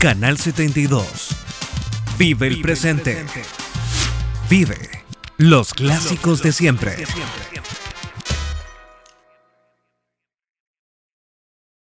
Canal 72. Vive el presente. Vive los clásicos de siempre.